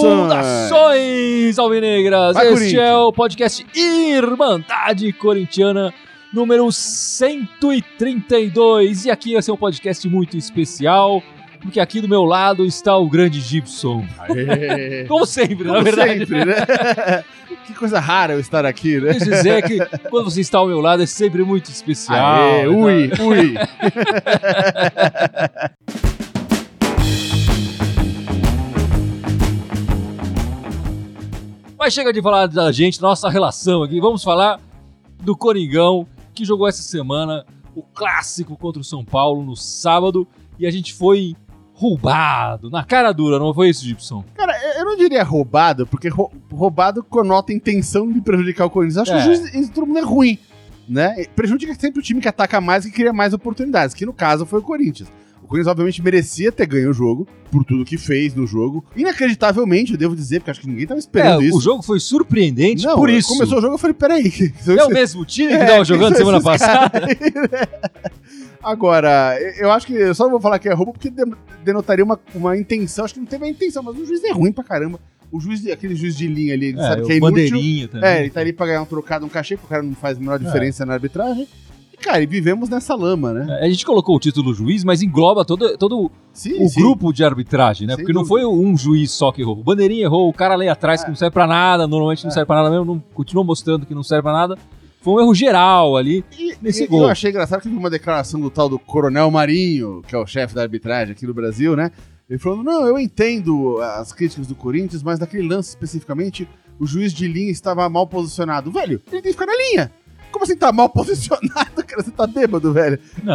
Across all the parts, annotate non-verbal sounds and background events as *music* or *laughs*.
Saudações alvinegras! Vai, este é o podcast Irmandade Corintiana número 132. E aqui vai ser um podcast muito especial, porque aqui do meu lado está o grande Gibson. Aê. *laughs* Como sempre, na Como verdade. sempre, né? *laughs* que coisa rara eu estar aqui, né? Quer dizer que quando você está ao meu lado é sempre muito especial. Aê, ui, ui. *laughs* Mas chega de falar da gente, nossa relação aqui. Vamos falar do Coringão, que jogou essa semana o clássico contra o São Paulo no sábado. E a gente foi roubado, na cara dura, não foi isso, Gibson? Cara, eu não diria roubado, porque rou- roubado conota a intenção de prejudicar o Corinthians. Acho É. que o juiz, isso todo mundo é ruim, né? Prejudica sempre o time que ataca mais e cria mais oportunidades, que no caso foi o Corinthians. O Corinthians, obviamente, merecia ter ganho o jogo, por tudo que fez no jogo. Inacreditavelmente, eu devo dizer, porque acho que ninguém tava esperando É, isso. o jogo foi surpreendente Não, por isso. Começou o jogo, eu falei, peraí. *laughs* *laughs* que- É o mesmo time que É, estava quem jogando *laughs* semana passada? né? Agora, eu acho que eu só não vou falar que é roubo porque de- denotaria uma, uma intenção. Acho que não teve a intenção, mas o juiz é ruim pra caramba. O juiz, aquele juiz de linha ali, ele sabe É, que é inútil. bandeirinha também. É, ele tá ali pra ganhar um trocado, um cachê, porque o cara não faz a menor É. diferença na arbitragem. Cara, e vivemos nessa lama, né? A gente colocou o título juiz, mas engloba todo, todo Sim, o sim. grupo de arbitragem, né? Sem Porque não dúvida. foi um juiz só que errou. O bandeirinha errou, o cara ali atrás que não serve pra nada, normalmente não É. serve pra nada mesmo, não, continuou mostrando que não serve pra nada. Foi um erro geral ali. E, nesse e- gol. Eu achei engraçado que vi uma declaração do tal do Coronel Marinho, que é o chefe da arbitragem aqui no Brasil, né? Ele falando: não, eu entendo as críticas do Corinthians, mas naquele lance especificamente, o juiz de linha estava mal posicionado. Velho, ele tem que ficar na linha. Como assim tá mal posicionado, cara? Você tá bêbado, velho? Não,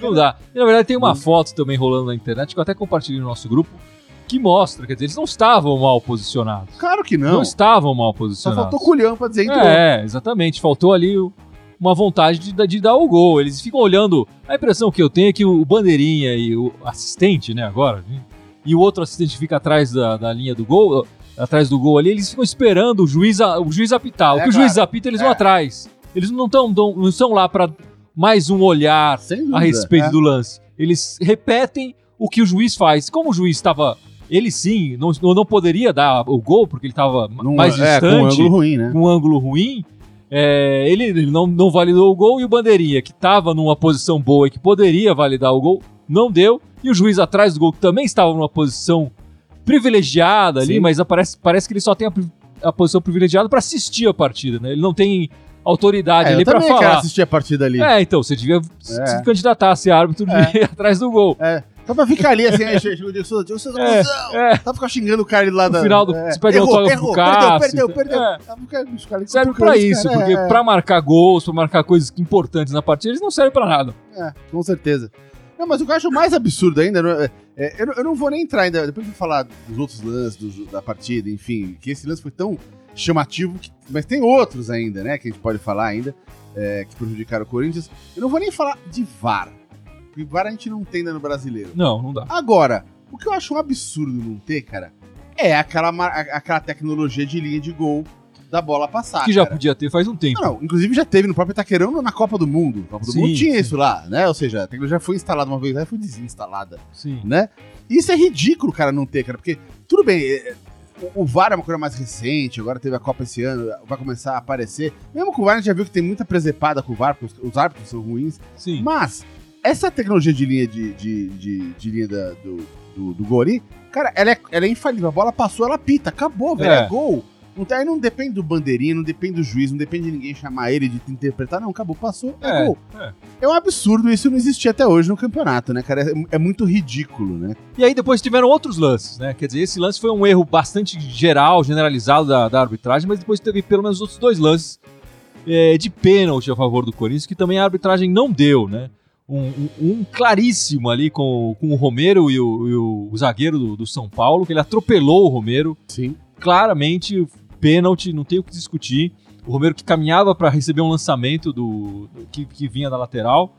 não dá. E, na verdade, tem uma foto também rolando na internet que eu até compartilhei no nosso grupo que mostra, quer dizer, eles não estavam mal posicionados. Claro que Não, não. estavam mal Só posicionados. faltou culhão pra dizer entrou. É, exatamente. Faltou ali uma vontade de, dar- de dar o gol. Eles ficam olhando. A impressão que eu tenho é que o bandeirinha e o assistente, né, agora, e o outro assistente fica atrás da, da linha do gol, atrás do gol ali, eles ficam esperando o juiz, o juiz apitar. O É, que o claro. juiz apita, eles vão É. atrás. Eles não estão não estão lá para mais um olhar dúvida. a respeito é. do lance. Eles repetem o que o juiz faz. Como o juiz estava. Ele sim, não, não poderia dar o gol, porque ele estava mais é, distante com um ângulo ruim, né? com um ângulo ruim, é, ele, ele não, não validou o gol e o Bandeirinha, que estava numa posição boa e que poderia validar o gol, não deu. E o juiz atrás do gol, que também estava numa posição privilegiada ali, Sim. mas parece, parece que ele só tem a, a posição privilegiada para assistir a partida, né? Ele não tem autoridade É, eu ali para também quero falar. assistir a partida ali. É, então, você devia se É. candidatar a ser árbitro de- *laughs* atrás do gol. É. Só pra ficar ali assim, aí chega o Diego Souza, Diego Souza, É, é. Pra ficar xingando o cara ali lá No da. final do- é. você perde o errou, autógrafo errou, pro perdeu, Cássio, perdeu, perdeu. é. Ali Serve pra isso, caras, porque é, pra marcar gols, pra marcar coisas importantes na partida, eles não servem pra nada. É, com certeza. Não, mas o que eu acho mais absurdo ainda, não é- é, eu, não- eu não vou nem entrar ainda, depois eu vou falar dos outros lances do- da partida, enfim, que esse lance foi tão chamativo, mas tem outros ainda, né, que a gente pode falar ainda, é, que prejudicaram o Corinthians. Eu não vou nem falar de VAR, porque VAR a gente não tem ainda no brasileiro. Não, não dá. Agora, o que eu acho um absurdo não ter, cara, é aquela, aquela tecnologia de linha de gol da bola passar. que já cara. podia ter faz um tempo. Não, não, inclusive já teve no próprio Itaquerão na Copa do Mundo. Copa do Sim, Mundo tinha sim. isso lá, né? Ou seja, a tecnologia foi instalada uma vez, aí foi desinstalada, Sim. né? Isso é ridículo, cara, não ter, cara, porque tudo bem, é, é, o- VAR é uma coisa mais recente, agora teve a Copa esse ano, vai começar a aparecer. Mesmo com o VAR, a gente já viu que tem muita presepada com o VAR, porque os, os árbitros são ruins. Sim. Mas, essa tecnologia de linha de, de, de, de linha da- do, do, do Gori, cara, ela é, ela é infalível. A bola passou, ela pita, acabou, velho. É, É. gol. Tem- aí não depende do bandeirinha, não depende do juiz, não depende de ninguém chamar ele de interpretar. Não, acabou, passou, é, É, gol. é. É um absurdo isso não existir até hoje no campeonato, né, cara? É, é muito ridículo, né? E aí depois tiveram outros lances, né? Quer dizer, esse lance foi um erro bastante geral, generalizado da, da arbitragem, mas depois teve pelo menos outros dois lances é, de pênalti a favor do Corinthians, que também a arbitragem não deu, né? Um, um- um claríssimo ali com, com o Romero e o, e o- o zagueiro do, do São Paulo, que ele atropelou o Romero, Sim. claramente pênalti, não tem o que discutir. O Romero que caminhava para receber um lançamento do, do- que, que vinha da lateral.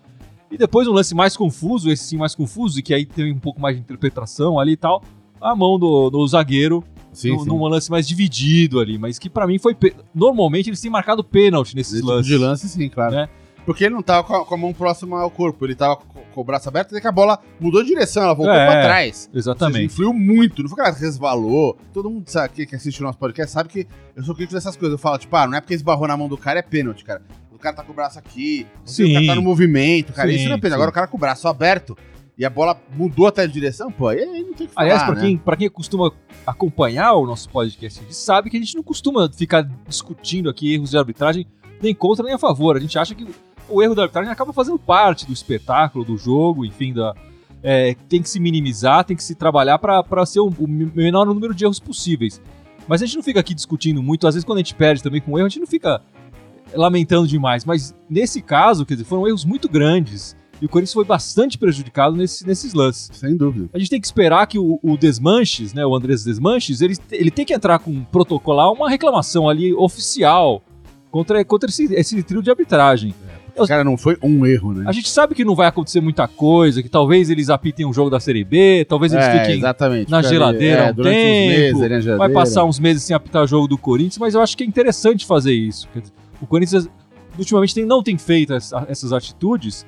E depois um lance mais confuso, esse sim mais confuso, e que aí teve um pouco mais de interpretação ali e tal. A mão do, do zagueiro Sim, num, sim. num lance mais dividido ali, mas que pra mim foi. Normalmente eles têm marcado pênalti nesses Esse tipo lances. de lance, sim, claro. Né? Porque ele não tava com a, com a mão próxima ao corpo, ele tava com, com o braço aberto, e que a bola mudou de direção, ela voltou É, pra trás. Ou seja, Exatamente. influiu muito, não foi que ela resvalou. Todo mundo sabe, que, que assiste o nosso podcast sabe que eu sou crítico dessas coisas. Eu falo, tipo, ah, não é porque esbarrou na mão do cara, é pênalti, cara. O cara tá com o braço aqui, Sim. o cara tá no movimento, cara. Sim, isso não é pênalti. Agora o cara com o braço aberto e a bola mudou até de direção, pô, aí não tem o que falar, Aliás, pra né? quem, pra quem costuma acompanhar o nosso podcast, a gente sabe que a gente não costuma ficar discutindo aqui erros de arbitragem nem contra nem a favor. A gente acha que o erro da arbitragem acaba fazendo parte do espetáculo, do jogo, enfim, da, é, tem que se minimizar, tem que se trabalhar para ser o, o menor número de erros possíveis. Mas a gente não fica aqui discutindo muito, às vezes quando a gente perde também com erro, a gente não fica lamentando demais. Mas nesse caso, quer dizer, foram erros muito grandes e o Corinthians foi bastante prejudicado nesse, nesses lances. Sem dúvida. A gente tem que esperar que o, o Desmanches, né, o Andrés Desmanches, ele, ele tem que entrar com protocolar uma reclamação ali oficial contra, contra esse, esse trio de arbitragem. Cara, não foi um erro, né? A gente sabe que não vai acontecer muita coisa, que talvez eles apitem um jogo da Série B, talvez eles É, fiquem exatamente. na Fica ali, geladeira é, um durante uns tempo, meses, ali na vai geladeira. passar uns meses sem apitar jogo do Corinthians, mas eu acho que é interessante fazer isso. O Corinthians ultimamente tem- não tem feito essa- essas atitudes,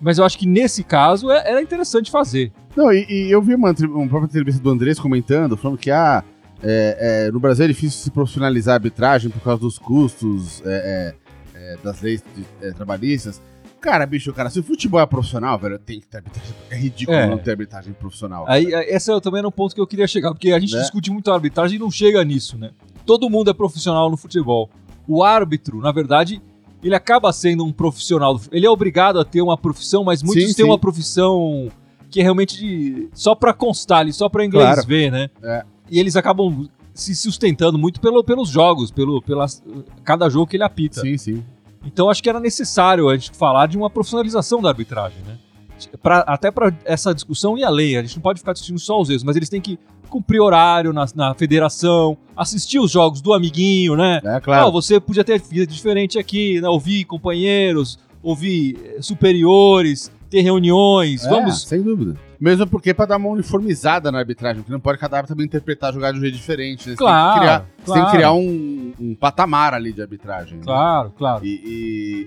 mas eu acho que nesse caso é- era interessante fazer. Não, e, e eu vi uma, uma própria entrevista do Andrés comentando, falando que ah, é, é, no Brasil é difícil se profissionalizar a arbitragem por causa dos custos é, é, das leis de- é, trabalhistas. Cara, bicho, cara, se o futebol é profissional, velho, tem que ter arbitragem. É ridículo É. não ter arbitragem profissional. Aí, aí, esse é também era um ponto que eu queria chegar, porque a gente Né? discute muito a arbitragem e não chega nisso, né? Todo mundo é profissional no futebol. O árbitro, na verdade, ele acaba sendo um profissional. Ele é obrigado a ter uma profissão, mas muitos Sim, têm sim. uma profissão que é realmente de, só pra constar ali, só pra inglês Claro. ver, né? É. E eles acabam se sustentando muito pelo, pelos jogos, pelo pelas, cada jogo que ele apita. Sim, sim. Então acho que era necessário a gente falar de uma profissionalização da arbitragem, né? Pra- até para essa discussão ir além. A gente não pode ficar discutindo só os erros, mas eles têm que cumprir horário na, na federação, assistir os jogos do amiguinho, né? É Ah, claro. você podia ter vida diferente aqui, né? Ouvir companheiros, ouvir eh, superiores, ter reuniões. É, Vamos. Sem dúvida. Mesmo porque pra dar uma uniformizada na arbitragem, porque não pode cada árbitro também interpretar a jogada de um jeito diferente. Né? Você Claro, tem que criar, você tem claro. que criar um, um patamar ali de arbitragem. né? Claro, claro. E,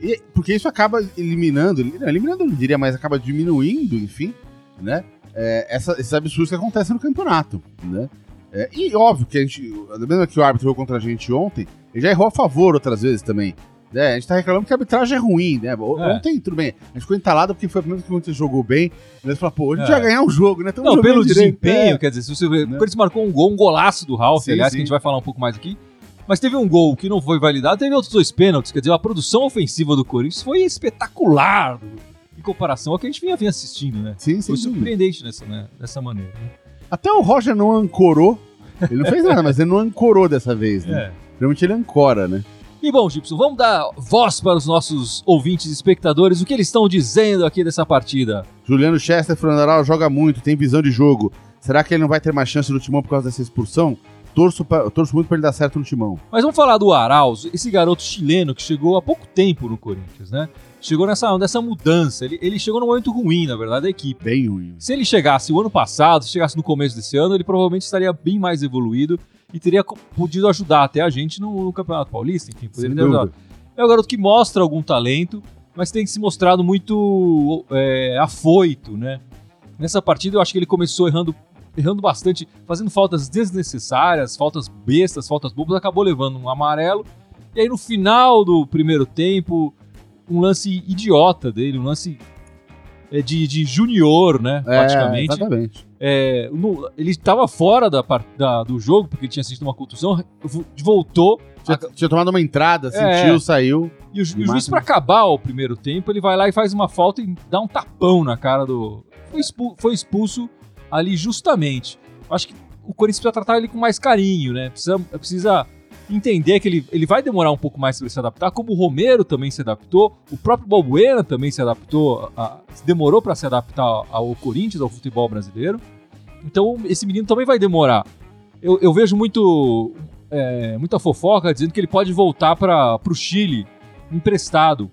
e- e- porque isso acaba eliminando, eliminando eu não diria, mas acaba diminuindo, enfim, né? é, essa- esses absurdos que acontecem no campeonato, né? É, e óbvio que a gente, da mesma que o árbitro errou contra a gente ontem, ele já errou a favor outras vezes também. Né? A gente tá reclamando que a arbitragem é ruim, né? O- É. Ontem, tudo bem, a gente ficou entalado porque foi a primeira vez que o Corinthians jogou bem. Nós falamos, pô, a gente É. vai ganhar um jogo, né? Tamo Não, jogando pelo direito, desempenho, é. quer dizer, se você ver, Né? o Corinthians marcou um gol, um golaço do Ralf, Sim, aliás, sim. que a gente vai falar um pouco mais aqui. Mas teve um gol que não foi validado, teve outros dois pênaltis, quer dizer, a produção ofensiva do Corinthians foi espetacular em comparação ao que a gente vinha, vinha assistindo, né? Sim, Foi sim, sim. surpreendente nessa, né, dessa maneira. né? Até o Roger não ancorou. Ele não fez nada, *laughs* mas ele não ancorou dessa vez, né? É. Realmente ele ancora, né? E bom, Gibson, vamos dar voz para os nossos ouvintes e espectadores, o que eles estão dizendo aqui dessa partida. Juliano Chester Frandaral joga muito, tem visão de jogo. Será que ele não vai ter mais chance no timão por causa dessa expulsão? Torço, pra- torço muito pra ele dar certo no timão. Mas vamos falar do Arauz, esse garoto chileno que chegou há pouco tempo no Corinthians, né? Chegou nessa, nessa mudança, ele, ele chegou num momento ruim, na verdade, da equipe. Bem ruim. Se ele chegasse o ano passado, se chegasse no começo desse ano, ele provavelmente estaria bem mais evoluído e teria podido ajudar até a gente no, no Campeonato Paulista, enfim, poderia ter ajudado. É um garoto que mostra algum talento, mas tem se mostrado muito é, afoito, né? Nessa partida eu acho que ele começou errando, errando bastante, fazendo faltas desnecessárias, faltas bestas, faltas bobas, acabou levando um amarelo. E aí no final do primeiro tempo, um lance idiota dele, um lance de, de junior, né? É, praticamente. exatamente. É, no- ele estava fora da, da- do jogo, porque ele tinha sentido uma contusão, vo- voltou, Tinha, tinha tomado uma entrada, É. sentiu, saiu. e o, e o juiz, pra acabar o primeiro tempo, ele vai lá e faz uma falta e dá um tapão na cara do. Foi, expu- foi expulso ali justamente. Acho que o Corinthians precisa tratar ele com mais carinho, né? Precisa, precisa entender que ele, ele vai demorar um pouco mais para se adaptar, como o Romero também se adaptou, o próprio Balbuena também se adaptou, a- demorou para se adaptar ao Corinthians, ao futebol brasileiro. Então esse menino também vai demorar. Eu, eu vejo muito é, muita fofoca dizendo que ele pode voltar para o Chile emprestado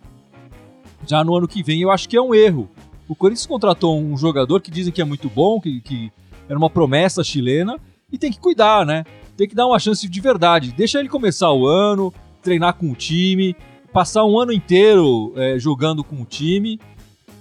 já no ano que vem. Eu acho que é um erro. O Corinthians contratou um jogador que dizem que é muito bom, que, que era uma promessa chilena, e tem que cuidar, né? Tem que dar uma chance de verdade. Deixa ele começar o ano, treinar com o time, passar um ano inteiro é, jogando com o time,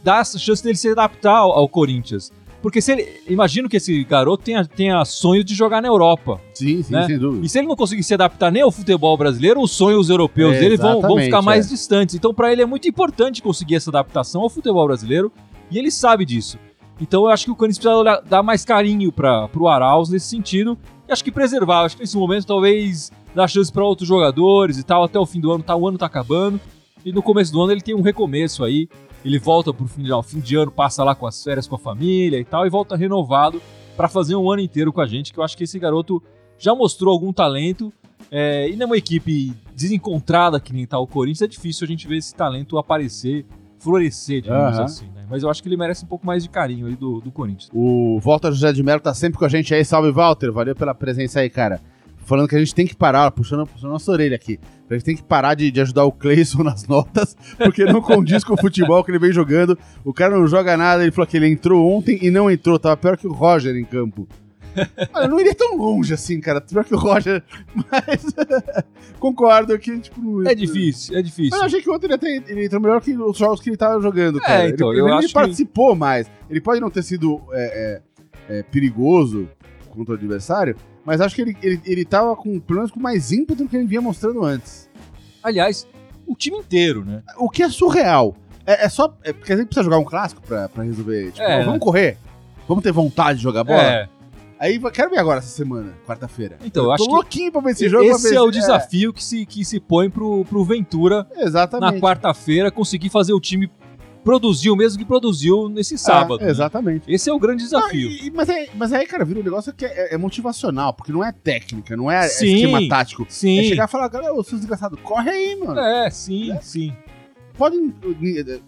dá essa chance dele se adaptar ao, ao Corinthians. Porque se ele. Imagino que esse garoto tenha, tenha sonho de jogar na Europa. Sim, sim, né? sem dúvida. E se ele não conseguir se adaptar nem ao futebol brasileiro, os sonhos europeus É, dele vão, vão ficar mais é. distantes. Então, pra ele é muito importante conseguir essa adaptação ao futebol brasileiro e ele sabe disso. Então, eu acho que o Corinthians precisa olhar- dar mais carinho para pro Arauz nesse sentido e acho que preservar. Acho que nesse momento, talvez, dar chance para outros jogadores e tal. Até o fim do ano, tá, o ano tá acabando. E no começo do ano ele tem um recomeço aí. Ele volta pro fim de, ó, fim de ano, passa lá com as férias com a família e tal, e volta renovado para fazer um ano inteiro com a gente. Que eu acho que esse garoto já mostrou algum talento. É, e numa equipe desencontrada que nem tá o Corinthians, é difícil a gente ver esse talento aparecer, florescer, digamos Aham. assim, né? Mas eu acho que ele merece um pouco mais de carinho aí do, do Corinthians. O Walter José de Mello tá sempre com a gente aí. Salve, Walter. Valeu pela presença aí, cara. Falando que a gente tem que parar, puxando, puxando nossa orelha aqui. A gente tem que parar de, de ajudar o Cleison *laughs* nas notas, porque não condiz com o futebol que ele vem jogando. O cara não joga nada, ele falou que ele entrou ontem e não entrou, tava pior que o Roger em campo. Ah, eu não iria tão longe assim, cara. Pior que o Roger, mas *laughs* concordo que, tipo, É difícil, é difícil. Mas eu achei que ontem ele, até, ele entrou melhor que os jogos que ele tava jogando, cara. então, ele, eu ele acho que- participou mais. Ele pode não ter sido é, é, é, perigoso contra o adversário, mas acho que ele, ele, ele tava com, pelo menos com mais ímpeto do que ele vinha mostrando antes. Aliás, o time inteiro, né? O que é surreal. É, é só. É porque a gente precisa jogar um clássico pra, pra resolver. Tipo, É, ó, vamos né? correr. Vamos ter vontade de jogar bola. É, Aí quero ver agora essa semana, quarta-feira. Então, eu tô acho que louquinho pra ver esse jogo. esse ver é o desafio que se, que se põe pro, pro Ventura É, exatamente. na quarta-feira conseguir fazer o time produzir o mesmo que produziu nesse sábado. É, né? exatamente. Esse é o grande desafio. Ah, e- mas, aí, mas aí, cara, vira um negócio que é, é motivacional, porque não é técnica, não é Sim. esquema tático. Sim. É chegar e falar, galera, ô, seus desgraçados, corre aí, mano. É, sim, sim. Pode,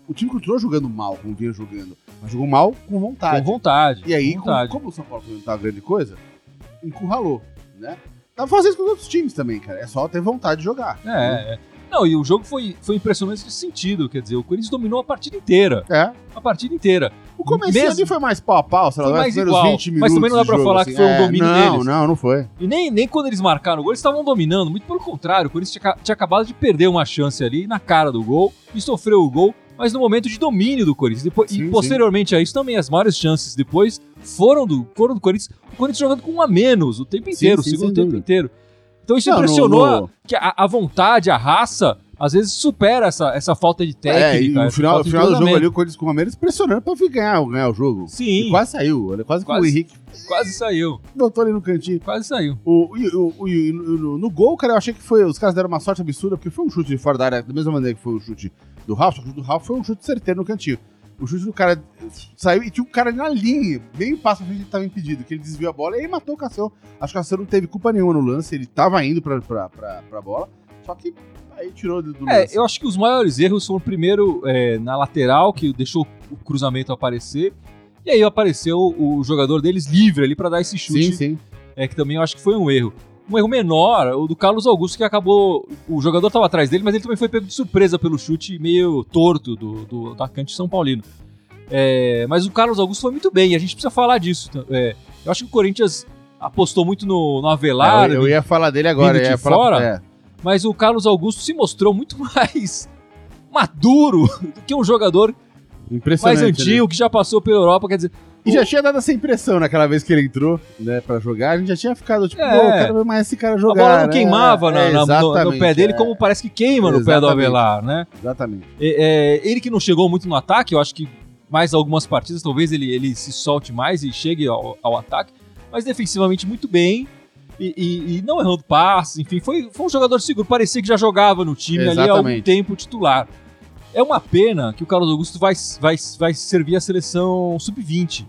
o time continuou jogando mal, como vinha jogando, mas jogou mal com vontade. Com vontade. E aí, com como, vontade. como o São Paulo não tava grande coisa, encurralou, né? Dá pra fazer isso com os outros times também, cara. É só ter vontade de jogar. É, é. Não, e o jogo foi, foi impressionante nesse sentido. Quer dizer, o Corinthians dominou a partida inteira. É. A partida inteira. O começo ali foi mais pau a pau, sei lá, os mais igual, 20 mas minutos. também não dá pra jogo, falar assim. que foi um É, domínio Não, deles. não, não foi. E nem, nem quando eles marcaram o gol, eles estavam dominando. Muito pelo contrário, o Corinthians tinha, tinha acabado de perder uma chance ali na cara do gol e sofreu o gol, mas no momento de domínio do Corinthians. Depois, Sim, e posteriormente a isso também, as maiores chances depois foram do, foram do Corinthians. O Corinthians jogando com um a menos o tempo inteiro, sim, o segundo tempo dúvida. inteiro. Então isso Não, no- impressionou no- que a, a vontade, a raça, às vezes supera essa, essa falta de técnica. É, e no final, no final do jogo ali, o Corinthians com o Palmeiras pressionando pra vir ganhar, ganhar o jogo. Sim. E quase saiu. Olha, quase, que o Quase. Henrique Quase saiu, botou ali no cantinho. quase saiu. O, o- o- no, no gol, cara, eu achei que foi. Os caras deram uma sorte absurda, porque foi um chute de fora da área, da mesma maneira que foi o chute do Ralf, o chute do Ralf foi um chute certeiro no cantinho. O chute do cara saiu e tinha um cara na linha, bem passo pra frente ele tava impedido, que ele desviou a bola e aí matou o Cassião. Acho que o Cassião não teve culpa nenhuma no lance, ele tava indo pra, pra, pra, pra bola, só que aí tirou do, do É, lance. eu acho que os maiores erros foram primeiro é, na lateral, que deixou o cruzamento aparecer. E aí apareceu o jogador deles livre ali pra dar esse chute, sim, sim. É, que também eu acho que foi um erro. Um erro menor, o do Carlos Augusto, que acabou. O jogador estava atrás dele, mas ele também foi pego de surpresa pelo chute meio torto do, do atacante São Paulino. É, mas o Carlos Augusto foi muito bem, e a gente precisa falar disso. É, eu acho que o Corinthians apostou muito no, no Avelar, É, eu, eu ia falar dele agora, vindo eu ia de falar, fora? é. Mas o Carlos Augusto se mostrou muito *laughs* mais maduro do que um jogador mais né? antigo, que já passou pela Europa. Quer dizer, E já tinha dado essa impressão naquela vez que ele entrou, né, pra jogar. A gente já tinha ficado tipo, É. pô, eu quero ver mais esse cara a jogar. bola não né? queimava na- É, na- no, no exatamente, pé dele, é, como parece que queima no pé do. Avelar, né? Exatamente. É, ele que não chegou muito no ataque, eu acho que mais algumas partidas, talvez ele, ele se solte mais e chegue ao, ao ataque, mas defensivamente muito bem. E, e- e não errando passes, enfim, foi, foi um jogador seguro. Parecia que já jogava no time ali há algum Exatamente. tempo titular. É uma pena que o Carlos Augusto vai, vai, vai servir a seleção sub-20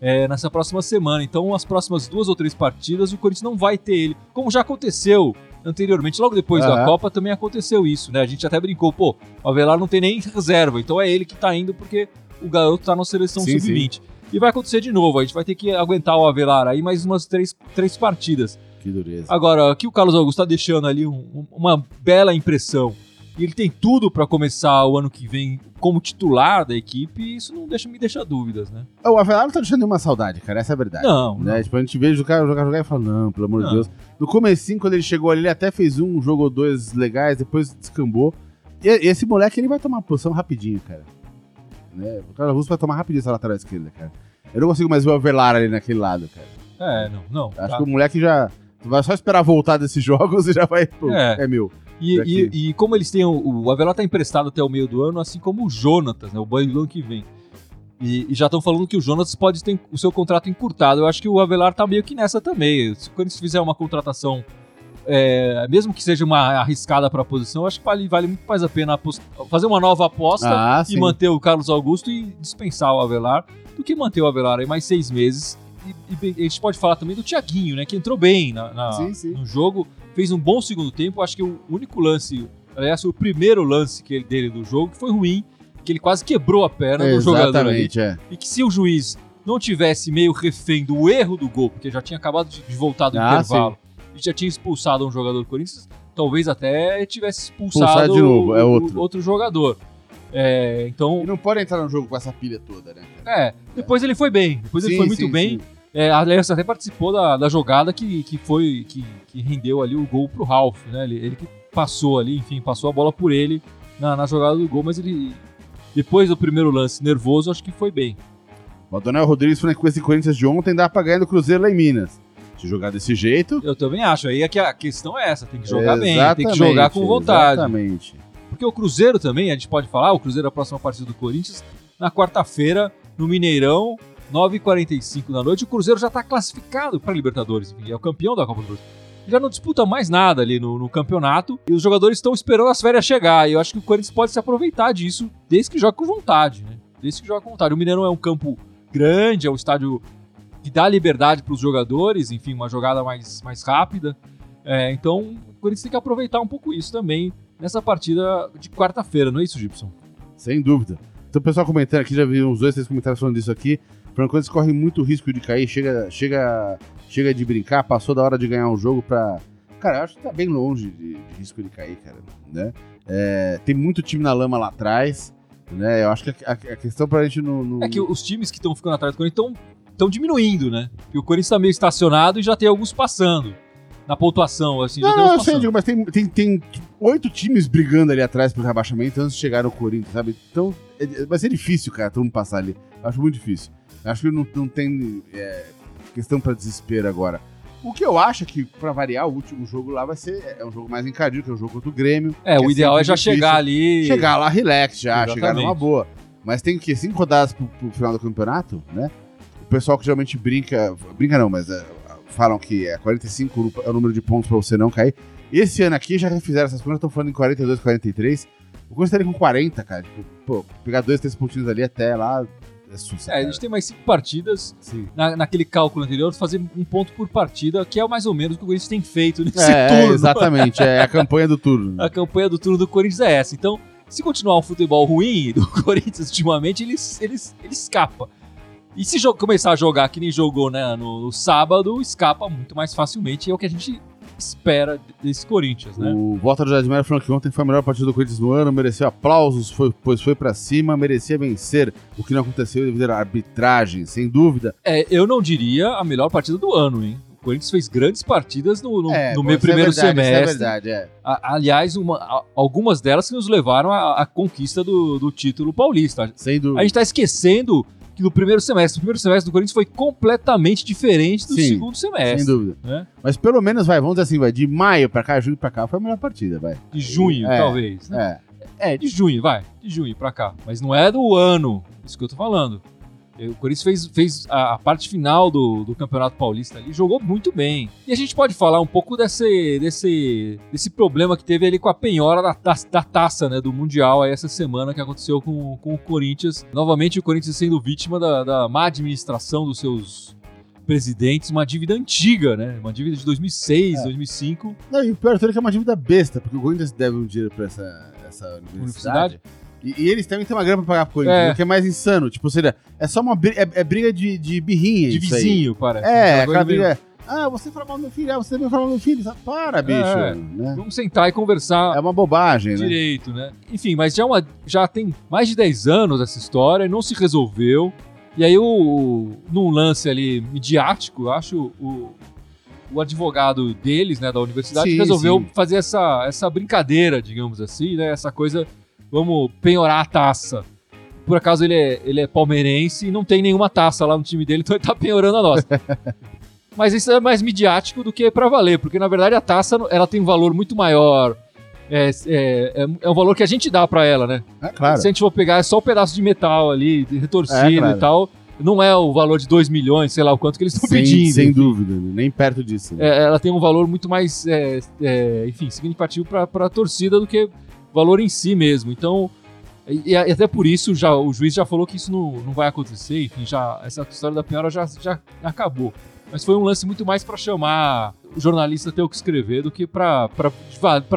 é, nessa próxima semana. Então, as próximas duas ou três partidas, o Corinthians não vai ter ele. Como já aconteceu anteriormente, logo depois da Aham. Copa também aconteceu isso, né? A gente até brincou, pô, o Avelar não tem nem reserva, então é ele que tá indo porque o garoto tá na seleção Sim, sub-20. E vai acontecer de novo, a gente vai ter que aguentar o Avelar aí mais umas três, três partidas. Que dureza. Agora, que o Carlos Augusto tá deixando ali um- um- uma bela impressão e ele tem tudo pra começar o ano que vem como titular da equipe, isso não deixa, me deixa dúvidas, né? O Avelar não tá deixando nenhuma saudade, cara. Essa é a verdade. Não, Né? Tipo, a gente vê o cara jogar, jogar e fala, não, pelo amor Não. de Deus. No comecinho, quando ele chegou ali, ele até fez um jogo ou dois legais, depois descambou. E esse moleque ele vai tomar posição rapidinho, cara. Né? O Carlos Augusto vai tomar rapidinho essa lateral esquerda, cara. Eu não consigo mais ver o Avelar ali naquele lado, cara. É, não, não. Acho tá. que o moleque já. Vai só esperar voltar desses *laughs* jogos e já vai. Pô, É. é. meu. E, e- e como eles têm. O, o Avelar tá emprestado até o meio do ano, assim como o Jonatas, né? O banho do ano que vem. E, e já estão falando que o Jonatas pode ter o seu contrato encurtado. Eu acho que o Avelar tá meio que nessa também. Se quando eles fizer uma contratação, é, mesmo que seja uma arriscada para a posição, acho que vale, vale muito mais a pena fazer uma nova aposta Ah, e sim. manter o Carlos Augusto e dispensar o Avelar do que manter o Avelar aí mais seis meses. E, e a gente pode falar também do Thiaguinho, né? Que entrou bem na- na- Sim, sim. no jogo, fez um bom segundo tempo. Acho que o único lance, aliás, o primeiro lance que ele, dele do jogo que foi ruim, que ele quase quebrou a perna do jogador ali. É. E que se o juiz não tivesse meio refém do erro do gol, porque já tinha acabado de, voltar do Ah, intervalo e já tinha expulsado um jogador do Corinthians, talvez até tivesse expulsado de novo, é outro. o outro jogador. É, então, E não pode entrar no jogo com essa pilha toda, né? é, depois ele foi bem. Depois ele Sim, foi muito sim, bem. sim. É, aliás, até participou da, da jogada que, que foi que, que rendeu ali o gol pro Ralf, né? Ele, ele que passou ali, enfim, passou a bola por ele na, na jogada do gol, mas ele depois do primeiro lance nervoso, acho que foi bem. O Adonel Rodrigues falando que com esse Corinthians de ontem dá pra ganhar do Cruzeiro lá em Minas. Se jogar desse jeito. Eu também acho. Aí é que a questão é essa, tem que jogar bem, tem que Exatamente, jogar com vontade. Exatamente. Porque o Cruzeiro também, a gente pode falar, o Cruzeiro é a próxima partida do Corinthians, na quarta-feira, no Mineirão, 9h45 da noite, o Cruzeiro já está classificado para Libertadores, enfim, é o campeão da Copa do Brasil. Já não disputa mais nada ali no, no campeonato e os jogadores estão esperando as férias chegar. E eu acho que o Corinthians pode se aproveitar disso desde que joga com vontade, né? Desde que joga com vontade. O Mineirão é um campo grande, é um estádio que dá liberdade para os jogadores, enfim, uma jogada mais, mais rápida. É, então o Corinthians tem que aproveitar um pouco isso também nessa partida de quarta-feira, não é isso, Gibson? Sem dúvida. Então o pessoal comentando aqui, já vi uns dois, três comentários falando disso aqui. Que eles correm muito risco de cair, chega, chega, chega de brincar, passou da hora de ganhar um jogo pra. Cara, eu acho que tá bem longe de, de risco de cair, cara. Né? É, tem muito time na lama lá atrás. Né? Eu acho que a, a- a questão pra gente não. não- É que os times que estão ficando atrás do Corinthians estão diminuindo, né? Porque o Corinthians está meio estacionado e já tem alguns passando na pontuação, assim, já Não, tem não, eu sei, digo, mas tem, tem, tem oito times brigando ali atrás pro rebaixamento antes de chegar no Corinthians, sabe? Então, é- vai ser difícil, cara, todo mundo passar ali. Acho muito difícil. Acho que não, não tem é, questão pra desespero agora. O que eu acho é que, pra variar, o último jogo lá vai ser é um jogo mais encardido, que é o jogo contra o Grêmio. É, o ideal sempre é já difícil. chegar ali. Chegar lá relax já, Exatamente. chegar numa boa. Mas tem que cinco rodadas pro, pro final do campeonato, né? O pessoal que geralmente brinca, brinca não, mas é, falam que é 45 é o número de pontos pra você não cair. Esse ano aqui já refizeram essas contas, estão falando em 42, 43. O Corinthians ali com 40, cara. Tipo, pô, pegar dois, três pontinhos ali até lá é sussa. É, a gente tem mais cinco partidas. Na, naquele cálculo anterior, fazer um ponto por partida, que é mais ou menos o que o Corinthians tem feito nesse É, é, turno. exatamente, é a campanha do turno. *laughs* A campanha do turno do Corinthians é essa. Então, se continuar um futebol ruim do *laughs* Corinthians ultimamente, ele, ele, ele escapa. E se começar a jogar que nem jogou né, no, no sábado, escapa muito mais facilmente. E é o que a gente espera desse Corinthians, né? O Walter do Jardim falou que ontem foi a melhor partida do Corinthians no ano, mereceu aplausos, foi, pois foi pra cima, merecia vencer, o que não aconteceu devido à arbitragem, sem dúvida. É, eu não diria a melhor partida do ano, hein? O Corinthians fez grandes partidas no, no, É, no meu é primeiro verdade, semestre. É verdade, é. A- aliás, uma- a- algumas delas que nos levaram à, à conquista do, do título paulista. Sem dúvida. A gente tá esquecendo que no primeiro semestre, o primeiro semestre do Corinthians foi completamente diferente do Sim, segundo semestre. Sem dúvida. Né? Mas pelo menos vai, vamos dizer assim, vai, de maio pra cá, junho pra cá, foi a melhor partida, vai. De junho, É, talvez. né? É. É, de junho, vai. De junho pra cá. Mas não é do ano. Isso que eu tô falando. O Corinthians fez, fez a, a parte final do, do Campeonato Paulista ali, jogou muito bem. E a gente pode falar um pouco desse, desse, desse problema que teve ali com a penhora da, da, da taça né, do Mundial aí essa semana que aconteceu com, com o Corinthians. Novamente o Corinthians sendo vítima da, da má administração dos seus presidentes, uma dívida antiga, né? Uma dívida de 2006, É. 2005. Não, e o pior é que é uma dívida besta, porque o Corinthians deve um dinheiro pra essa, essa universidade. Universidade? E, e eles também têm uma grana pra pagar pro Corinthians, É. o que é mais insano. Tipo, seja, é só uma briga, é, é briga de, de birrinha De isso vizinho, parece. É, Aquela briga. Ah, você fala mal do meu filho, ah, você também fala mal do meu filho. Para, bicho. É. né? Vamos sentar e conversar É uma bobagem, né? direito, né? Enfim, mas já, é uma- já tem mais de 10 anos essa história e não se resolveu. E aí, o, num lance ali midiático, eu acho o, o advogado deles, né, da universidade, Sim, resolveu sim. fazer essa, essa brincadeira, digamos assim, né? Essa coisa, vamos penhorar a taça. Por acaso ele é, ele é palmeirense e não tem nenhuma taça lá no time dele, então ele tá penhorando a nossa. *laughs* Mas isso é mais midiático do que pra valer, porque na verdade a taça ela tem um valor muito maior. É, é, é, é um valor que a gente dá pra ela, né? É claro. Se a gente for pegar é só um pedaço de metal ali, retorcido É, claro. e tal, não é o valor de 2 milhões, sei lá o quanto que eles estão pedindo. sem dúvida, né? nem perto disso. né? É, ela tem um valor muito mais, é, é, enfim, significativo para a torcida do que valor em si mesmo. Então, e, e até por isso já, o juiz já falou que isso não, não vai acontecer. Enfim, já essa história da penhora já, já acabou. Mas foi um lance muito mais para chamar o jornalista a ter o que escrever do que para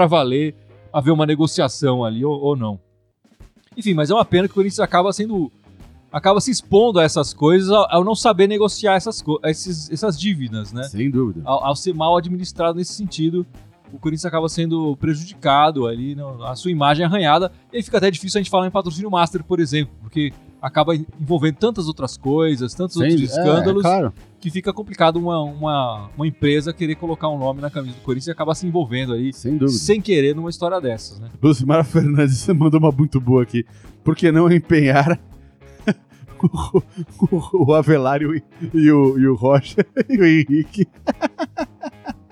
valer haver uma negociação ali ou, ou não. Enfim, mas é uma pena que o Corinthians acaba sendo acaba se expondo a essas coisas ao, não saber negociar essas, esses, essas dívidas, né? Sem dúvida. ao, ao ser mal administrado nesse sentido, o Corinthians acaba sendo prejudicado ali, no- a sua imagem é arranhada, e aí fica até difícil a gente falar em patrocínio master, por exemplo, porque acaba envolvendo tantas outras coisas, tantos Sem- outros é, escândalos, claro. que fica complicado uma, uma, uma empresa querer colocar um nome na camisa do Corinthians e acabar se envolvendo aí, Sem dúvida. sem querer, numa história dessas, né? Lucimara Fernandes, *laughs* você mandou uma muito boa aqui. Por que não empenhar *laughs* o, o, o Avelar e e o, e o Rocha *laughs* e o Henrique?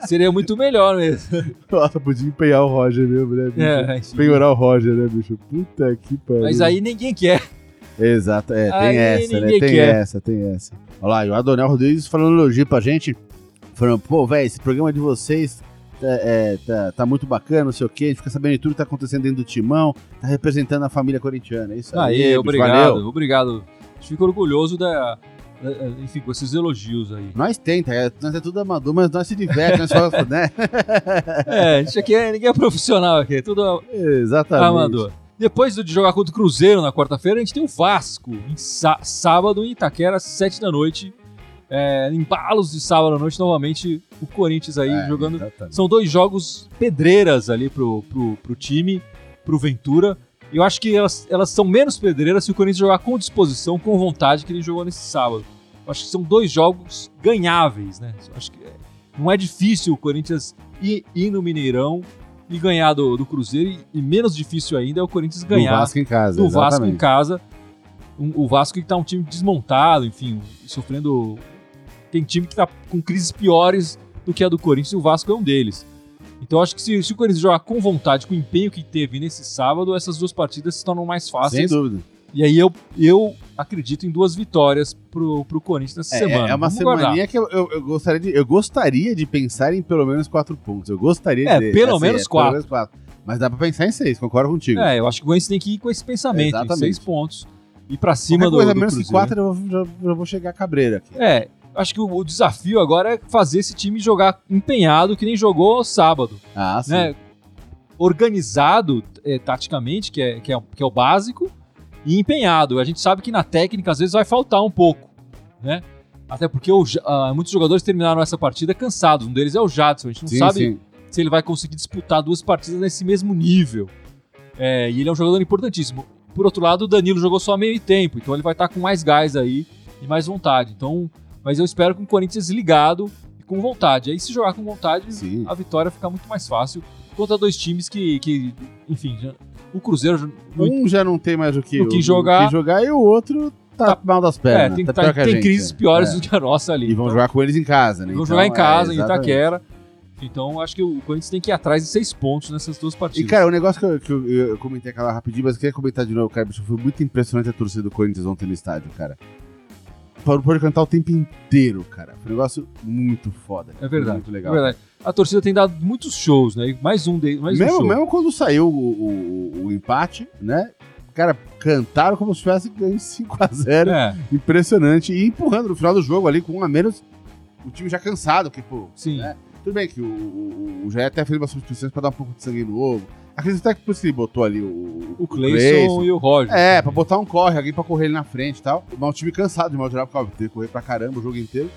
Seria muito melhor mesmo. *laughs* Nossa, podia empenhar o Roger mesmo, né, bicho? É. Penhorar o Roger, né, bicho? Puta que pariu. Mas aí ninguém quer. Exato, é, tem Aí essa, né? Tem quer. essa, tem essa. Olha lá, e o Adonel Rodrigues falando elogio pra gente, falando, pô, velho, esse programa de vocês é, é, tá, tá muito bacana, não sei o quê, a gente fica sabendo de tudo que tá acontecendo dentro do timão, tá representando a família corintiana, é isso aí, Aí, bicho, obrigado, valeu. obrigado. A gente fica orgulhoso da- enfim, com esses elogios aí. Nós tenta, é, nós é tudo amador, mas nós se diverte, nós só, né? *laughs* É, gente aqui é, ninguém é profissional aqui, é tudo Exatamente. amador. Depois de jogar contra o Cruzeiro na quarta-feira, a gente tem o Vasco, em sá- sábado em Itaquera, às sete da noite. É, embalos de sábado à noite, novamente, o Corinthians aí É, jogando. exatamente. São dois jogos pedreiras ali pro, pro, pro time, pro Ventura. Eu acho que elas, elas são menos pedreiras se o Corinthians jogar com disposição, com vontade, que ele jogou nesse sábado. Eu acho que são dois jogos ganháveis, né? Eu acho que é- não é difícil o Corinthians ir, ir no Mineirão e ganhar do, do Cruzeiro, e, e menos difícil ainda é o Corinthians Do ganhar Vasco em casa, do Vasco em casa. Um- o Vasco que tá um time desmontado, enfim, sofrendo. Tem time que tá com crises piores do que a do Corinthians e o Vasco é um deles. Então eu acho que se, se o Corinthians jogar com vontade, com o empenho que teve nesse sábado, essas duas partidas se tornam mais Sem fáceis. dúvida. E aí eu, eu acredito em duas vitórias pro, pro Corinthians nessa É, semana. é uma semaninha que eu, eu, eu gostaria de, eu gostaria de pensar em pelo menos quatro pontos. Eu gostaria É, de pelo menos quatro. menos quatro. Mas dá pra pensar em seis, concordo contigo. É, eu acho que o Corinthians tem que ir com esse pensamento, em seis pontos. E pra cima Qualquer do, coisa do menos que quatro, eu já, já vou chegar cabreira aqui. É, acho que o, o desafio agora é fazer esse time jogar empenhado que nem jogou sábado, Ah, sim. né? Organizado é, taticamente, que é, que, é, que é o básico, e empenhado. A gente sabe que na técnica às vezes vai faltar um pouco, né? Até porque o ah, muitos jogadores terminaram essa partida cansados. Um deles é o Jadson. A gente não Sim, sabe sim. se ele vai conseguir disputar duas partidas nesse mesmo nível. É, e ele é um jogador importantíssimo. Por outro lado, o Danilo jogou só meio tempo, então ele vai estar com mais gás aí e mais vontade. Então, mas eu espero com o Corinthians ligado e com vontade. Aí se jogar com vontade, Sim. a vitória fica muito mais fácil contra dois times que, que enfim, já- o Cruzeiro Um já não tem mais o que, o que jogar. que jogar e o outro tá, Tá- mal das é, pernas. tem, tá tá- tem gente, crises é. piores É. do que a nossa ali. E vão Então, jogar com eles em casa, né? vão Então, jogar em casa, é, em. Itaquera. Então, acho que o Corinthians tem que ir atrás de seis pontos nessas duas E, partidas. cara, o negócio que, eu, que eu- eu comentei aquela rapidinho, mas eu queria comentar de novo, cara, bicho, foi muito impressionante a torcida do Corinthians ontem no estádio, cara. Parou pode cantar o tempo inteiro, cara. Foi um negócio muito foda. É verdade. Muito legal. É verdade. A torcida tem dado muitos shows, né? E Mais um deles, mais um mesmo, show. mesmo quando saiu o, o- o empate, né? Cara, cantaram como se tivesse ganho 5x0. É, Impressionante. E empurrando no final do jogo ali, com um a menos, o time já cansado, que, pô, sim. né? Tudo bem que o, o, o Jair até fez umas substituições pra dar um pouco de sangue novo. Acredito até que por isso ele botou ali o, O Cleison e o Roger. É, pra botar um corre, alguém pra correr ele na frente e tal. Mas um time cansado de mal geral, porque teve que correr pra caramba o jogo inteiro.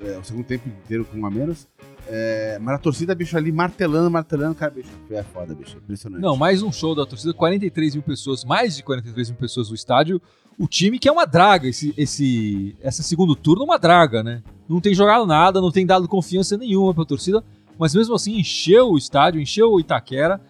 É, o segundo tempo inteiro com um a menos. É, mas a torcida, bicho, ali martelando, martelando. Cara, bicho, é foda, bicho. Impressionante. Não, mais um show da torcida, 43 mil pessoas, mais de 43 mil pessoas no estádio. O time que é uma draga, esse, esse, essa segundo turno é uma draga, né? não tem jogado nada, não tem dado confiança nenhuma pra torcida, mas mesmo assim encheu o estádio, encheu o Itaquera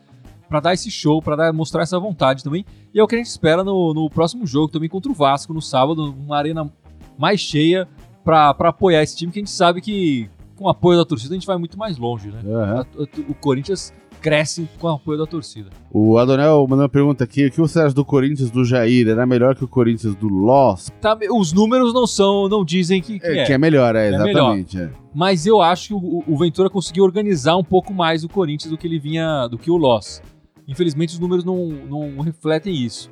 pra dar esse show, pra dar, mostrar essa vontade também. E é o que a gente espera no, no próximo jogo também contra o Vasco, no sábado, uma arena mais cheia pra apoiar esse time, que a gente sabe que com o apoio da torcida a gente vai muito mais longe, né? A- O Corinthians cresce com o apoio da torcida. O Adonel mandou uma pergunta aqui: o que você acha do Corinthians do Jair? Era melhor que o Corinthians do Loss? Tá, os números não são, não dizem que, que É, é. Que é melhor, é, É exatamente. é. Mas eu acho que o, o Ventura conseguiu organizar um pouco mais o Corinthians do que ele vinha, do que o Loss. Infelizmente os números não, não refletem isso.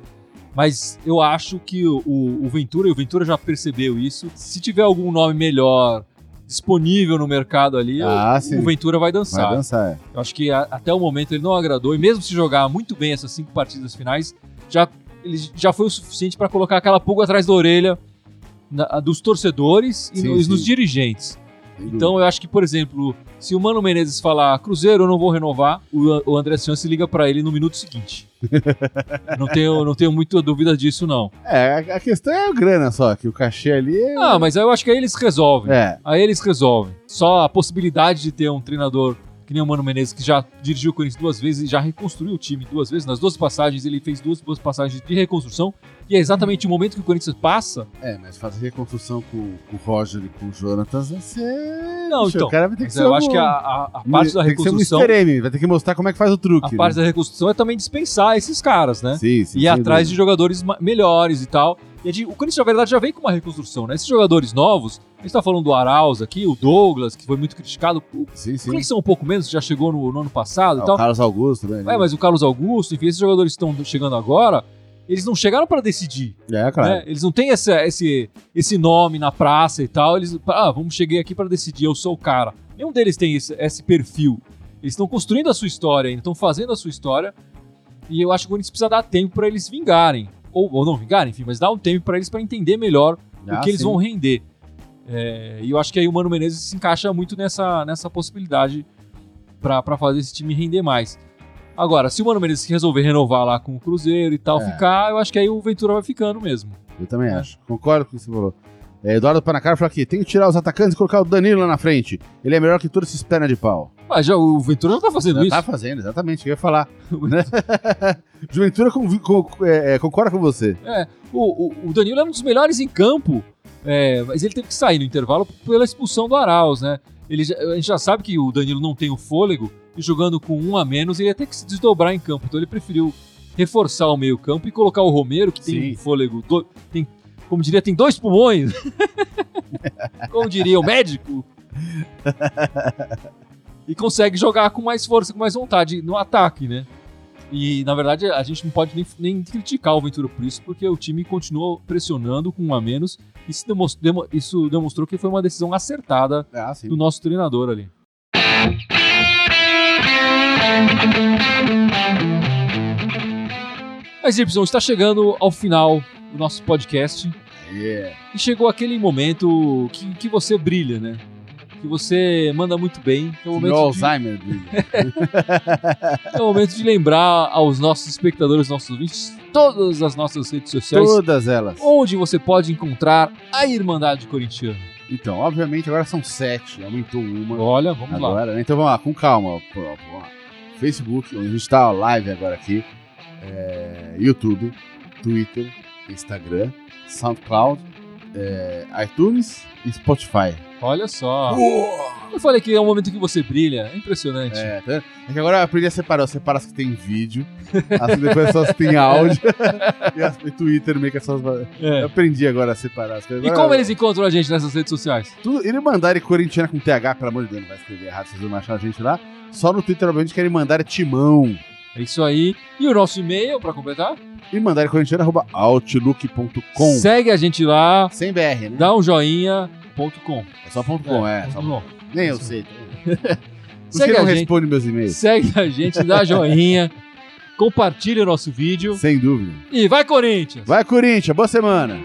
Mas eu acho que o, o- Ventura, e o Ventura já percebeu isso, se tiver algum nome melhor disponível no mercado ali, Ah, o- o Ventura vai dançar. Vai dançar, é. Eu acho que a- até o momento ele não agradou, e mesmo se jogar muito bem essas cinco partidas finais, já, ele já foi o suficiente para colocar aquela pulga atrás da orelha na- dos torcedores e Sim, nos, sim. nos dirigentes. Então eu acho que, por exemplo, se o Mano Menezes falar Cruzeiro, eu não vou renovar, o, o André Chance liga pra ele no minuto seguinte. *laughs* não, tenho, não tenho muita dúvida disso, não. É, a- questão é a grana só, que o cachê ali é. Ah, mas eu acho que aí eles resolvem. É, Aí eles resolvem. Só a possibilidade de ter um treinador que nem o Mano Menezes, que já dirigiu o Corinthians duas vezes e já reconstruiu o time duas vezes. Nas duas passagens, ele fez duas, duas passagens de reconstrução. E é exatamente o momento que o Corinthians passa. é, mas fazer reconstrução com, com o Roger e com o Jonatas vai ser. Não, então. O cara vai ter que ser eu um- acho que a, a- a parte da tem que ser um reconstrução. M, vai ter que mostrar como é que faz o truque. A parte né? da reconstrução é também dispensar esses caras, né? Sim, sim. e ir atrás de dúvida. jogadores ma- melhores e tal. E a gente- o Corinthians, na verdade, já vem com uma reconstrução, né? Esses jogadores novos, a gente tá falando do Arauz aqui, o Douglas, que foi muito criticado. O Sim, sim. Cleison um pouco menos, já chegou no, no ano passado Ah, e o tal. Carlos Augusto, né? É, mas o Carlos Augusto, enfim, esses jogadores que estão chegando agora, eles não chegaram para decidir. É, claro. né? Eles não têm essa- esse, esse nome na praça e tal. Eles, ah, vamos cheguei aqui para decidir, eu sou o cara. Nenhum deles tem esse, esse perfil. Eles estão construindo a sua história ainda, estão fazendo a sua história. E eu acho que o Corinthians precisa dar tempo para eles vingarem. Ou, ou não vingarem, enfim, mas dar um tempo para eles para entender melhor Ah, o que eles sim. vão render. É, e eu acho que aí o Mano Menezes se encaixa muito nessa, nessa possibilidade para fazer esse time render mais. Agora, se o Mano Menezes resolver renovar lá com o Cruzeiro e tal, É. ficar, eu acho que aí o Ventura vai ficando mesmo. Eu também acho. Concordo com o que você falou. É, Eduardo Panacar falou aqui: tem que tirar os atacantes e colocar o Danilo lá na frente. Ele é melhor que todos esses pernas de pau. Mas já, o Ventura já tá fazendo Já isso. tá fazendo, exatamente, eu ia falar. né? *laughs* Juventura com- com- é, é, concorda com você. É, o, o, o Danilo é um dos melhores em campo, é, mas ele teve que sair no intervalo pela expulsão do Arauz, né? Ele a gente já sabe que o Danilo não tem o fôlego e jogando com um a menos ele ia ter que se desdobrar em campo. Então ele preferiu reforçar o meio campo e colocar o Romero, que tem Sim. um fôlego, do- tem, como diria, tem dois pulmões. *laughs* como diria o médico. *laughs* e consegue jogar com mais força, com mais vontade no ataque, né? E, na verdade, a gente não pode nem, nem criticar o Ventura por isso, porque o time continuou pressionando com um a menos. E isso, demos- demo- isso demonstrou que foi uma decisão acertada Ah, do nosso treinador ali. Mas, Y, está chegando ao final do nosso podcast. É. E chegou aquele momento que, que você brilha, né? Que você manda muito bem. Que é o Meu momento de, Alzheimer. Billy. *laughs* é o momento de lembrar aos nossos espectadores, nossos ouvintes, todas as nossas redes sociais, Todas elas. onde você pode encontrar a Irmandade Corintiana. Então, obviamente, agora são sete. Aumentou uma. Olha, vamos lá. agora, né? Então vamos lá, com calma. Lá. Facebook, onde a gente tá live agora aqui. é, YouTube, Twitter, Instagram, SoundCloud, é, iTunes e Spotify. Olha só. Eu falei que é o momento que você brilha. É impressionante. É, tá? é que agora eu aprendi a separar. Eu separo as que tem vídeo, as que depois só as que tem áudio, *laughs* e as e Twitter meio que é as... Eu É. aprendi agora a separar as coisas. E como eles encontram a gente nessas redes sociais? Tudo, ele mandar corintiana com TH, pelo amor de Deus, não vai escrever errado, vocês vão achar a gente lá. Só no Twitter, obviamente, querem mandar timão. É isso aí. E o nosso e-mail, pra completar? E mandar corintiana, arroba outlook.com. Segue a gente lá, Sem BR, né? dá um joinha.com. É só ponto .com, é. só- Bom, Nem eu sei. *laughs* Segue que não a gente. responde meus e-mails? segue a gente, dá joinha, *laughs* compartilha o nosso vídeo Sem dúvida. e vai Corinthians! Vai, Corinthians, boa semana.